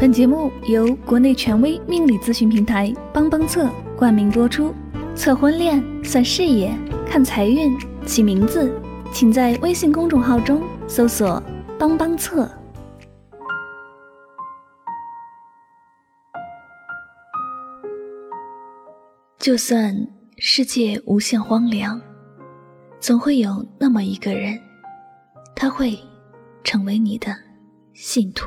本节目由国内权威命理咨询平台帮帮测冠名播出。测婚恋、算事业、看财运、起名字，请在微信公众号中搜索“帮帮测”。就算世界无限荒凉，总会有那么一个人，他会成为你的信徒。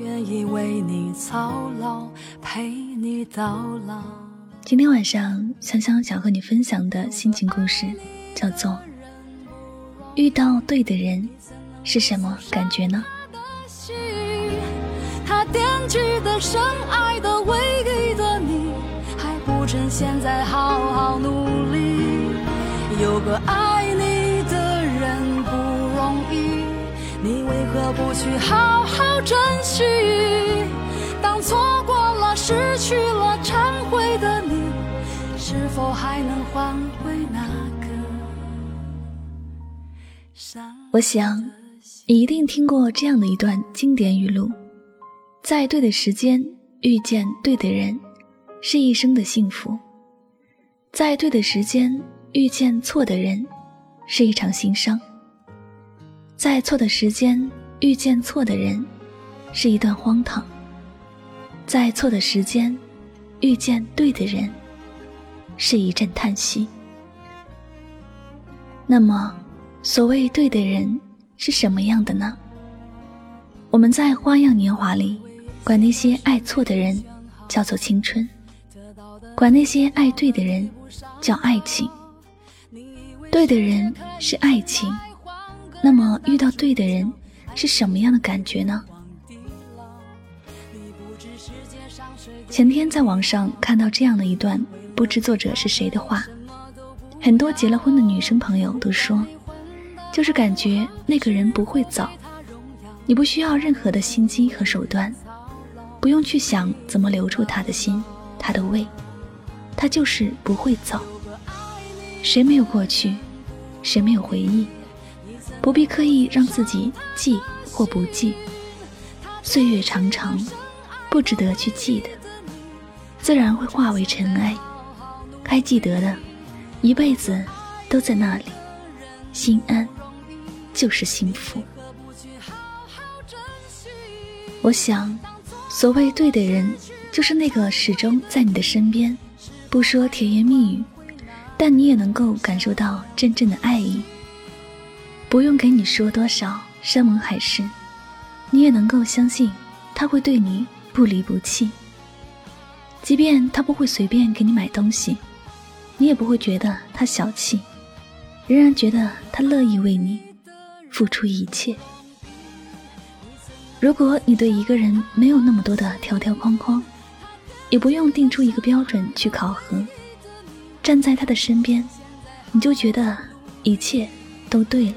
愿意为你操劳，陪你到老。今天晚上，香香想和你分享的心情故事，叫做《遇到对的人是什么感觉呢？》他惦记的、深爱的、唯一的你，还不趁现在好好努力。有个爱你何不去好好珍惜？当错过了，失去了，忏悔的你，是否还能换回那个我想，你一定听过这样的一段经典语录：在对的时间遇见对的人，是一生的幸福；在对的时间遇见错的人，是一场心伤；在错的时间遇见错的人，是一段荒唐。在错的时间遇见对的人，是一阵叹息。那么，所谓对的人是什么样的呢？我们在《花样年华》里，管那些爱错的人叫做青春，管那些爱对的人叫爱情。对的人是爱情，那么遇到对的人是什么样的感觉呢？前天在网上看到这样的一段，不知作者是谁的话。很多结了婚的女生朋友都说，就是感觉那个人不会走，你不需要任何的心机和手段，不用去想怎么留住他的心、他的胃，他就是不会走。谁没有过去，谁没有回忆，不必刻意让自己记或不记。岁月长长，不值得去记的。自然会化为尘埃，该记得的，一辈子都在那里，心安就是幸福。我想，所谓对的人，就是那个始终在你的身边，不说甜言蜜语，但你也能够感受到真正的爱意。不用给你说多少山盟海誓，你也能够相信他会对你不离不弃。即便他不会随便给你买东西，你也不会觉得他小气，仍然觉得他乐意为你付出一切。如果你对一个人没有那么多的条条框框，也不用定出一个标准去考核，站在他的身边，你就觉得一切都对了。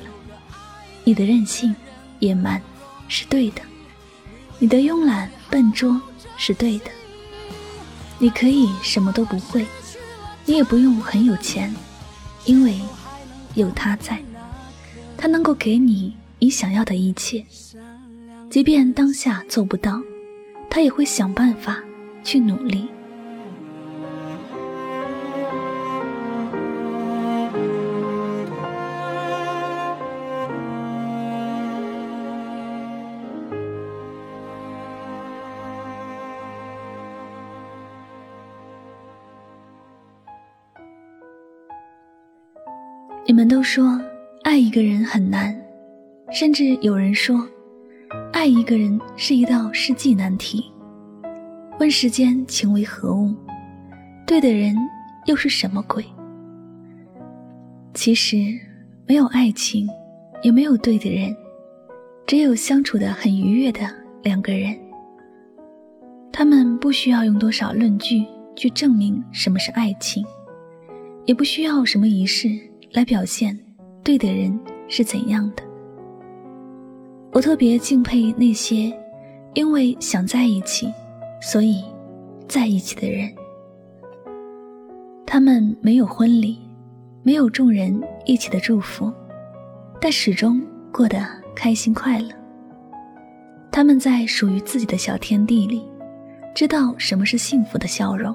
你的任性、野蛮是对的，你的慵懒、笨拙是对的。你可以什么都不会，你也不用很有钱，因为有他在，他能够给你你想要的一切。即便当下做不到，他也会想办法去努力。你们都说爱一个人很难，甚至有人说，爱一个人是一道世纪难题。问世间情为何物？对的人又是什么鬼？其实，没有爱情，也没有对的人，只有相处的很愉悦的两个人。他们不需要用多少论据去证明什么是爱情，也不需要什么仪式来表现对的人是怎样的。我特别敬佩那些因为想在一起。所以，在一起的人，他们没有婚礼，没有众人一起的祝福，但始终过得开心快乐。他们在属于自己的小天地里，知道什么是幸福的笑容。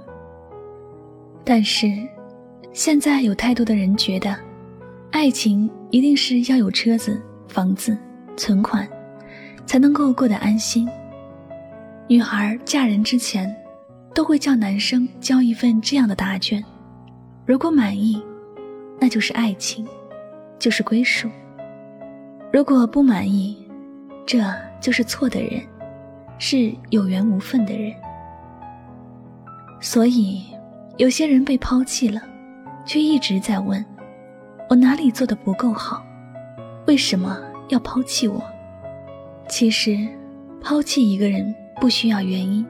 但是，现在有太多的人觉得，爱情一定是要有车子、房子、存款，才能够过得安心。女孩嫁人之前，都会叫男生交一份这样的答卷，如果满意，那就是爱情，就是归属；如果不满意，这就是错的人，是有缘无分的人。所以，有些人被抛弃了，却一直在问：我哪里做的不够好？为什么要抛弃我？其实，抛弃一个人。不需要原因，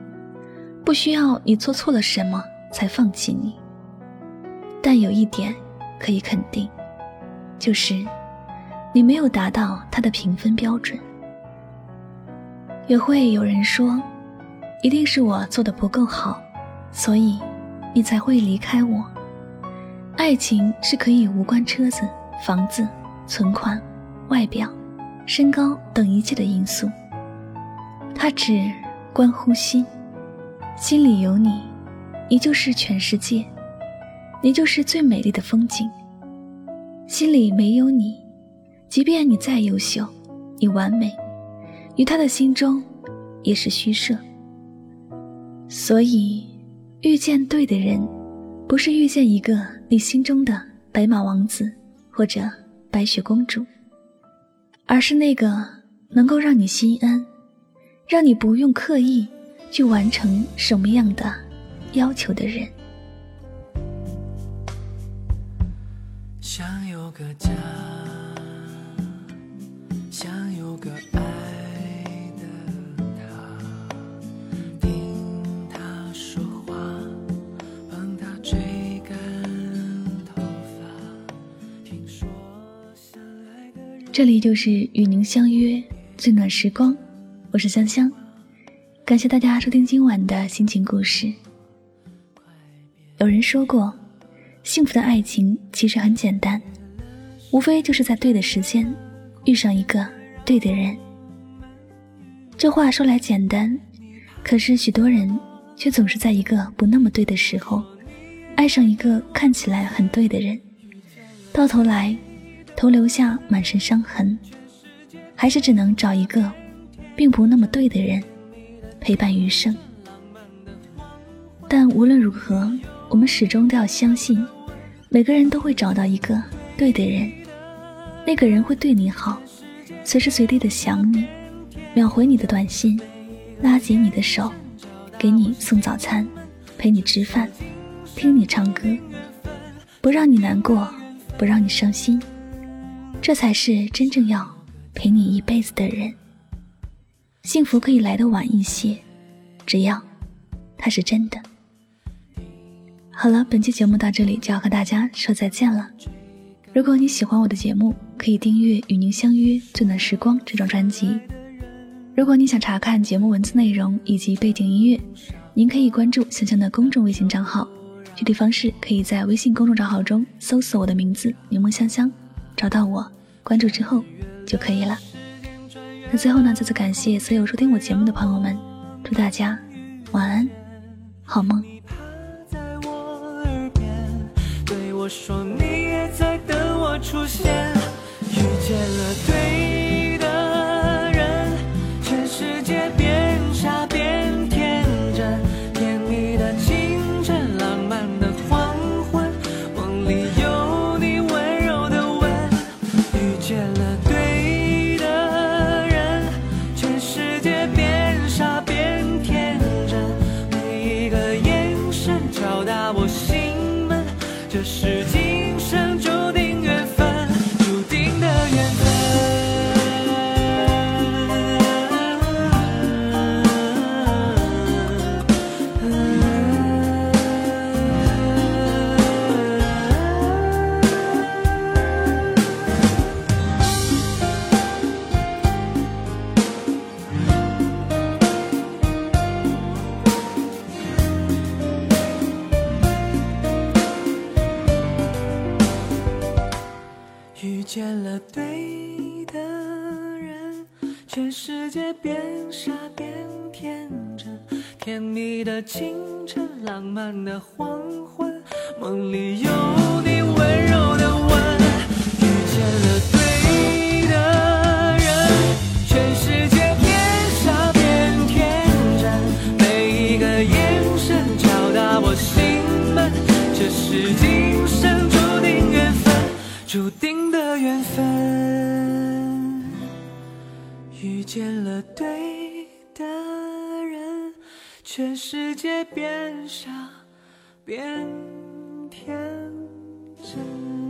不需要你做错了什么才放弃你。但有一点可以肯定，就是你没有达到他的评分标准。也会有人说，一定是我做的不够好，所以你才会离开我。爱情是可以无关车子、房子、存款、外表、身高等一切的因素，它只。关乎心，心里有你，你就是全世界，你就是最美丽的风景。心里没有你，即便你再优秀，你完美，于他的心中也是虚设。所以，遇见对的人，不是遇见一个你心中的白马王子或者白雪公主，而是那个能够让你心安。让你不用刻意去完成什么样的要求的人。想有个家，想有个爱这里就是与您相约最暖时光。我是香香，感谢大家收听今晚的心情故事。有人说过，幸福的爱情其实很简单，无非就是在对的时间遇上一个对的人。这话说来简单，可是许多人却总是在一个不那么对的时候，爱上一个看起来很对的人，到头来头留下满身伤痕，还是只能找一个。并不那么对的人陪伴余生，但无论如何，我们始终都要相信，每个人都会找到一个对的人，那个人会对你好，随时随地的想你，秒回你的短信，拉紧你的手，给你送早餐，陪你吃饭，听你唱歌，不让你难过，不让你伤心，这才是真正要陪你一辈子的人。幸福可以来得晚一些，只要它是真的。好了，本期节目到这里就要和大家说再见了。如果你喜欢我的节目，可以订阅《与您相约最暖时光》这张专辑。如果你想查看节目文字内容以及背景音乐，您可以关注香香的公众微信账号。具体方式可以在微信公众账号中搜索我的名字“柠檬香香”，找到我，关注之后就可以了。那最后呢？再次感谢所有收听我节目的朋友们，祝大家晚安。好梦。对我说，你也在等我出现。遇见了对。敲打我心门这是今甜蜜的清晨，浪漫的黄昏，梦里有你温柔的吻。遇见了对的人，全世界变傻变天真，每一个眼神敲打我心门，这是今生注定缘分。注定的缘分，遇见了对，全世界变傻变天真。